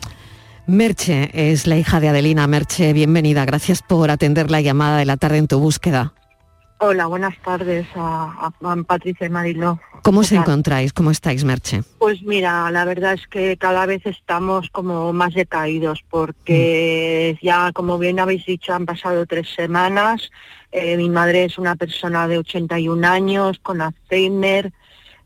Merche es la hija de Adelina. Merche, bienvenida. Gracias por atender la llamada de la tarde en tu búsqueda. Hola, buenas tardes a, a- a Patricia y Mariló. ¿Cómo ¿Qué se tal? encontráis? ¿Cómo estáis, Merche? Pues mira, la verdad es que cada vez estamos como más decaídos porque ya, como bien habéis dicho, han pasado tres semanas. Eh, mi madre es una persona de 81 años con Alzheimer.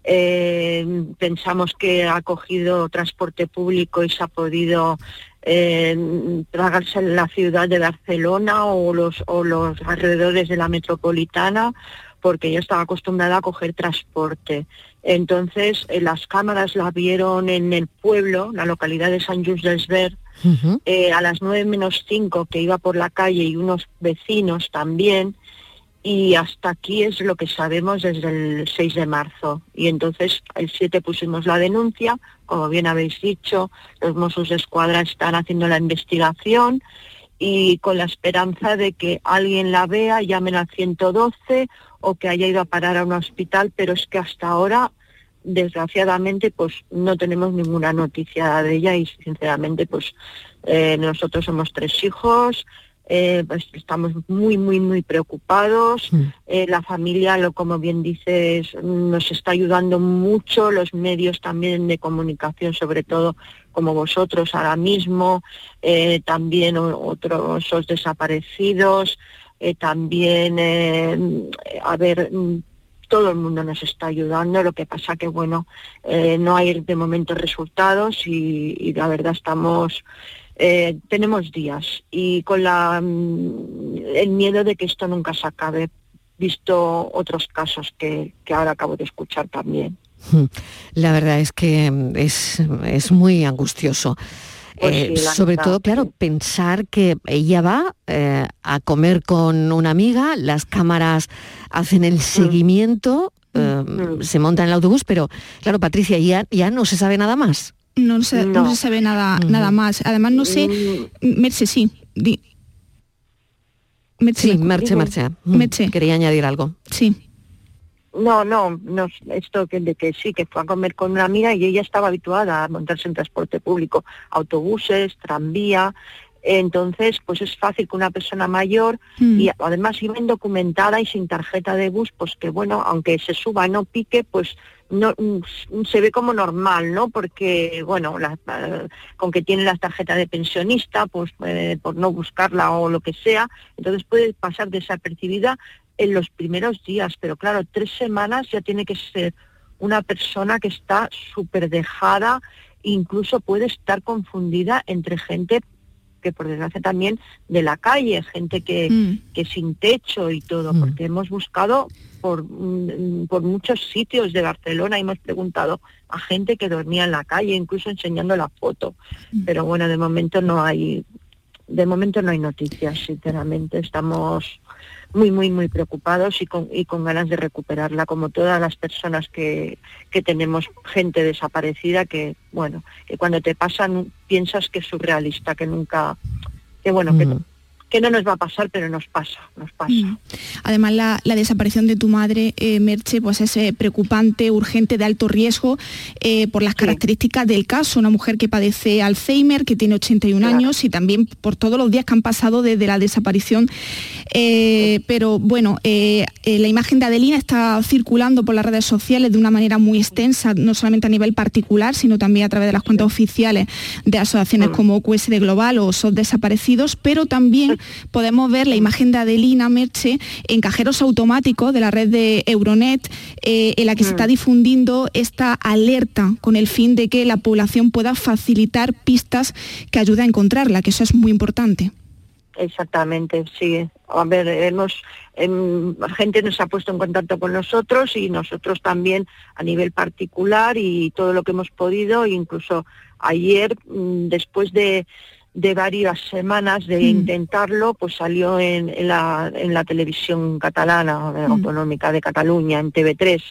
Eh, pensamos que ha cogido transporte público y se ha podido eh, tragarse en la ciudad de Barcelona o los, o los alrededores de la metropolitana porque yo estaba acostumbrada a coger transporte. Entonces, eh, las cámaras la vieron en el pueblo, la localidad de San Just d'Esver, eh, a las 9 menos 5 que iba por la calle y unos vecinos también. Y hasta aquí es lo que sabemos desde el 6 de marzo. Y entonces el 7 pusimos la denuncia, como bien habéis dicho, los Mossos de Escuadra están haciendo la investigación y con la esperanza de que alguien la vea, llamen al 112 o que haya ido a parar a un hospital, pero es que hasta ahora, desgraciadamente, pues no tenemos ninguna noticia de ella y sinceramente, pues eh, nosotros somos tres hijos, eh, pues estamos muy, muy, muy preocupados. Eh, la familia, lo como bien dices, nos está ayudando mucho, los medios también de comunicación, sobre todo como vosotros ahora mismo, eh, también otros esos desaparecidos, también, a ver, mm, todo el mundo nos está ayudando, lo que pasa que, bueno, eh, no hay de momento resultados y, y la verdad estamos, eh, tenemos días y con la, mm, el miedo de que esto nunca se acabe, visto otros casos que, que ahora acabo de escuchar también. La verdad es que mm, es, es muy angustioso. Pues Eh, sí, sobre todo, claro, pensar que ella va eh, a comer con una amiga, las cámaras hacen el seguimiento, eh, se monta en el autobús, pero claro, Patricia, ya, ya no se sabe nada más. No se, no se sabe nada, nada más. Además, no sé, Merce, sí. di- Merche, Sí, me- Merche, digo- Merche. Mm, Merche. Quería añadir algo. Sí. No, no, no, esto que de que sí, que fue a comer con una amiga y ella estaba habituada a montarse en transporte público, autobuses, tranvía, entonces pues es fácil que una persona mayor Mm. y además iba indocumentada y sin tarjeta de bus, pues que bueno, aunque se suba no pique, pues no mm, se ve como normal, ¿no? Porque bueno, la- eh, con que tiene la tarjeta de pensionista, pues eh, por no buscarla o lo que sea, entonces puede pasar desapercibida en los primeros días, pero claro, tres semanas ya tiene que ser una persona que está súper dejada, incluso puede estar confundida entre gente que por desgracia también de la calle, gente que, Mm. que sin techo y todo, porque hemos buscado por, mm, por muchos sitios de Barcelona y hemos preguntado a gente que dormía en la calle, incluso enseñando la foto. Pero bueno, de momento no hay, de momento no hay noticias, sinceramente. Estamos muy, muy, muy preocupados y con, y con ganas de recuperarla, como todas las personas que, que tenemos gente desaparecida que, bueno, que cuando te pasan piensas que es surrealista, que nunca, que bueno, que, que no nos va a pasar, pero nos pasa, nos pasa. Mm. Además, la, la desaparición de tu madre, eh, Merche, pues es eh, preocupante, urgente, de alto riesgo eh, por las características del caso. Una mujer que padece Alzheimer, que tiene 81 años y también por todos los días que han pasado desde la desaparición. Pero bueno, la imagen de Adelina está circulando por las redes sociales de una manera muy extensa, no solamente a nivel particular, sino también a través de las cuentas oficiales de asociaciones como QSD Global o SOS Desaparecidos, pero también podemos ver la imagen de Adelina Merche en cajeros automáticos de la red de Euronet, eh, en la que se está difundiendo esta alerta con el fin de que la población pueda facilitar pistas que ayuden a encontrarla, que eso es muy importante. Exactamente, sí. A ver, hemos em, gente nos ha puesto en contacto con nosotros y nosotros también a nivel particular y todo lo que hemos podido, incluso ayer mm, después de, de varias semanas de intentarlo, pues salió en, en la, en la televisión catalana, eh, autonómica de Cataluña, en TV3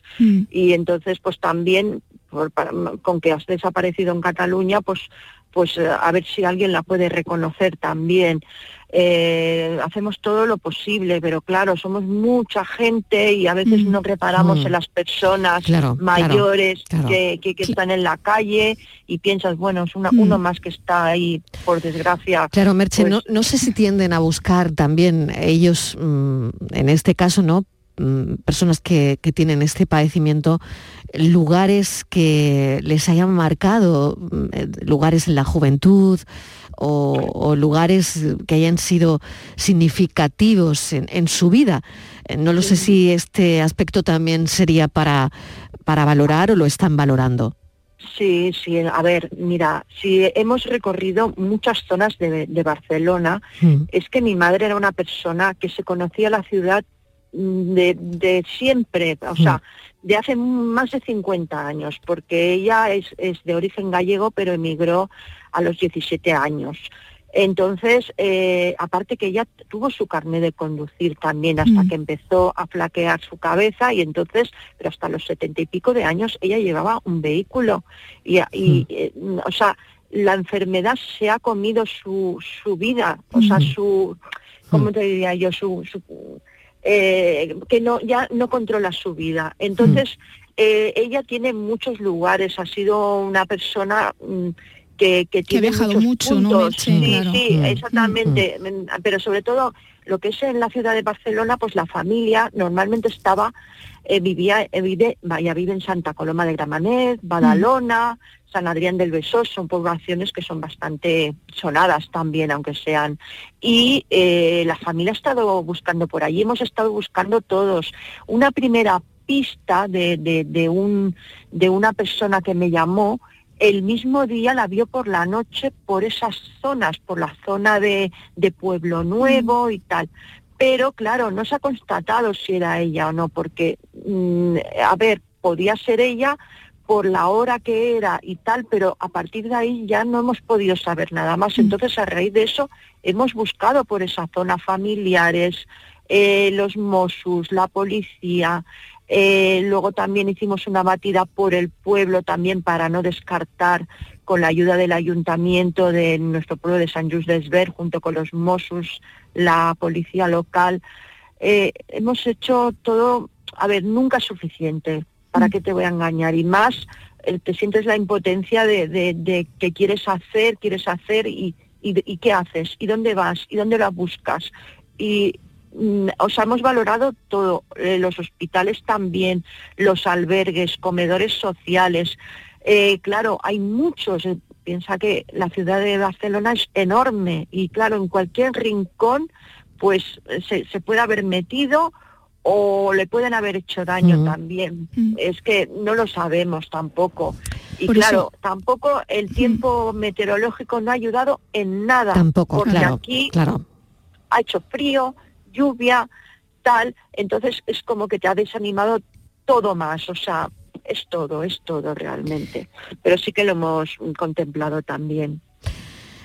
y entonces pues también por- para- con que has desaparecido en Cataluña pues pues eh, a ver si alguien la puede reconocer también Eh, hacemos todo lo posible pero claro somos mucha gente y a veces no reparamos Mm. en las personas Claro, mayores claro. Que, que- que están en la calle y piensas bueno es una- uno más que está ahí por desgracia Claro, Merche, pues, no, no sé si tienden a buscar también ellos, mm, en este caso, ¿no? Mm, Personas que, que tienen este padecimiento, lugares que les hayan marcado, mm, eh, lugares en la juventud o, o lugares que hayan sido significativos en, en su vida. Eh, No lo sé si este aspecto también sería para, para valorar o lo están valorando. Sí, sí, a ver, mira, si hemos recorrido muchas zonas de, de Barcelona, es que mi madre era una persona que se conocía la ciudad mm, de, de siempre, o sea, de hace más de 50 años, porque ella es, es de origen gallego, pero emigró a los 17 años. Entonces, eh, aparte que ella tuvo su carnet de conducir también hasta Mm. que empezó a flaquear su cabeza y entonces, pero hasta los setenta y pico de años ella llevaba un vehículo y, y, eh, o sea, la enfermedad se ha comido su, su vida, o sea, Mm. su, ¿cómo te diría yo? Su, su, eh, que no ya no controla su vida. Entonces, eh, ella tiene muchos lugares, ha sido una persona mm, que, que ha tiene viajado muchos mucho, ¿no, puntos. Merche? Sí, Claro. sí, Mm. exactamente. Mm, Pero sobre todo lo que es en la ciudad de Barcelona, pues la familia normalmente estaba, eh, vivía, eh, vive, vaya, vive en Santa Coloma de Gramenet, Badalona, San Adrián del Besós, son poblaciones que son bastante sonadas también, aunque sean. Y eh, la familia ha estado buscando por allí, hemos estado buscando todos. Una primera pista de, de, de un, de una persona que me llamó, el mismo día la vio por la noche por esas zonas, por la zona de, de Pueblo Nuevo y tal. Pero claro, no se ha constatado si era ella o no, porque, mm, a ver, podía ser ella por la hora que era y tal, pero a partir de ahí ya no hemos podido saber nada más. Entonces, a raíz de eso, hemos buscado por esa zona familiares, eh, los Mossos, la policía, eh, luego también hicimos una batida por el pueblo también para no descartar con la ayuda del ayuntamiento de nuestro pueblo de San Just d'Esver, junto con los Mossos, la policía local. Eh, hemos hecho todo, a ver, nunca es suficiente, ¿para qué te voy a engañar? Y más, eh, te sientes la impotencia de, de- de que quieres hacer, quieres hacer y, y, y qué haces, y dónde vas, y dónde la buscas. Y mm, o sea, hemos valorado todo, eh, los hospitales también, los albergues, comedores sociales. Eh, claro, hay muchos. Piensa que la ciudad de Barcelona es enorme y claro, en cualquier rincón pues se, se puede haber metido o le pueden haber hecho daño Mm. también. Es que no lo sabemos tampoco. Y Por claro, eso- tampoco el tiempo meteorológico no ha ayudado en nada. Tampoco, porque claro, aquí claro. ha hecho frío, lluvia, tal, entonces es como que te ha desanimado todo más, o sea, es todo, es todo realmente. Pero sí que lo hemos mm, contemplado también.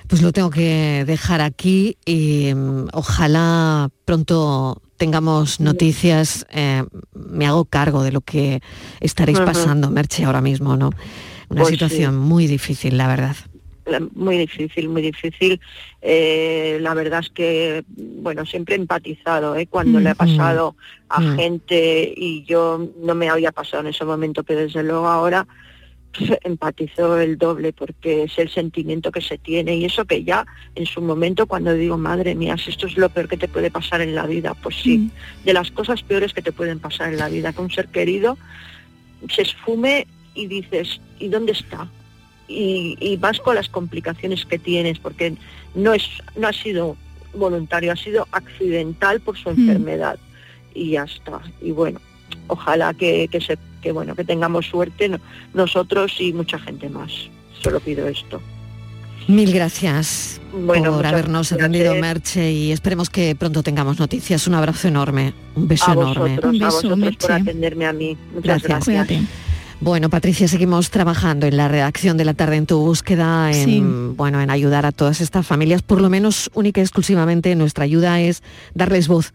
Pues lo tengo que dejar aquí y mm, ojalá pronto tengamos noticias. eh, me hago cargo de lo que estaréis pasando, Merche, ahora mismo, ¿no? Una Pues situación sí. muy difícil, la verdad. Muy difícil, muy difícil. Eh, la verdad es que, bueno, siempre he empatizado ¿eh? cuando le ha Mm, pasado a mm. gente y yo no me había pasado en ese momento, pero desde luego ahora pf, empatizo el doble porque es el sentimiento que se tiene y eso que ya en su momento cuando digo, madre mía, si esto es lo peor que te puede pasar en la vida, pues sí, de las cosas peores que te pueden pasar en la vida, que un ser querido se esfume y dices, ¿y dónde está? Y, y más con las complicaciones que tienes, porque no es, no ha sido voluntario, ha sido accidental por su enfermedad y ya está. Y bueno, ojalá que, que se, que bueno, que tengamos suerte no- nosotros y mucha gente más. Solo pido esto. Mil gracias Bueno, por habernos gracias. atendido, Merche, y esperemos que pronto tengamos noticias. Un abrazo enorme, un beso a enorme. vosotros, a vosotros por atenderme a mí. Muchas Gracias. gracias. Bueno, Patricia, seguimos trabajando en la redacción de la tarde en tu búsqueda, en, Sí. bueno, en ayudar a todas estas familias, por lo menos única y exclusivamente nuestra ayuda es darles voz,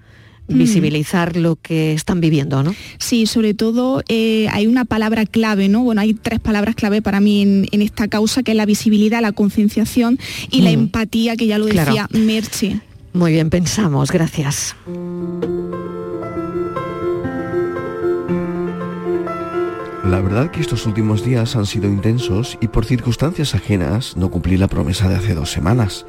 Mm. visibilizar lo que están viviendo, ¿no? Sí, sobre todo eh, hay una palabra clave, ¿no? Bueno, hay tres palabras clave para mí en, en esta causa, que es la visibilidad, la concienciación y la Mm. empatía, que ya lo Claro. decía Merche. Muy bien, pensamos, gracias. La verdad que estos últimos días han sido intensos y por circunstancias ajenas no cumplí la promesa de hace dos semanas.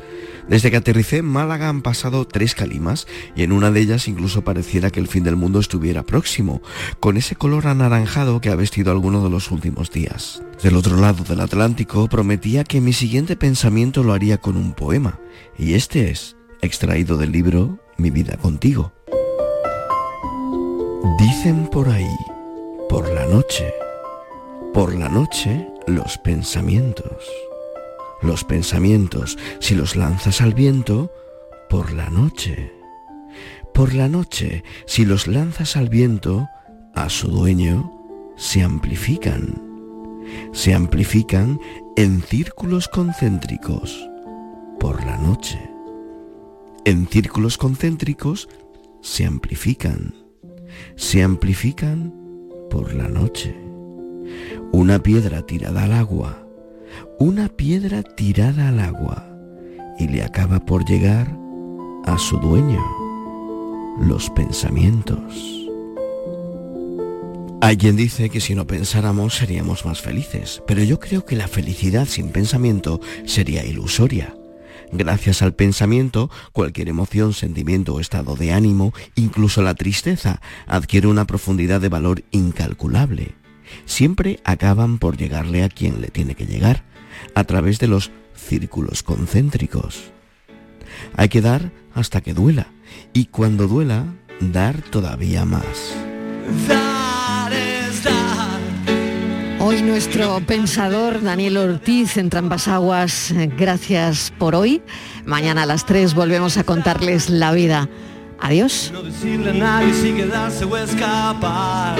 Desde que aterricé en Málaga han pasado tres calimas y en una de ellas incluso pareciera que el fin del mundo estuviera próximo, con ese color anaranjado que ha vestido alguno de los últimos días. Del otro lado del Atlántico prometía que mi siguiente pensamiento lo haría con un poema, y este es, extraído del libro Mi vida contigo. Dicen por ahí, por la noche, por la noche los pensamientos. Los pensamientos, si los lanzas al viento, por la noche. Por la noche, si los lanzas al viento, a su dueño, se amplifican. Se amplifican en círculos concéntricos. Por la noche. En círculos concéntricos se amplifican. Se amplifican por la noche. Una piedra tirada al agua, una piedra tirada al agua y le acaba por llegar a su dueño, los pensamientos. Hay quien dice que si no pensáramos seríamos más felices, pero yo creo que la felicidad sin pensamiento sería ilusoria. Gracias al pensamiento, cualquier emoción, sentimiento o estado de ánimo, incluso la tristeza, adquiere una profundidad de valor incalculable. Siempre acaban por llegarle a quien le tiene que llegar, a través de los círculos concéntricos. Hay que dar hasta que duela, y cuando duela, dar todavía más. Hoy nuestro pensador Daniel Ortiz en Trampas Aguas, gracias por hoy. Mañana a las 3 volvemos a contarles la vida. Adiós. No decirle a nadie si quedarse o escapar.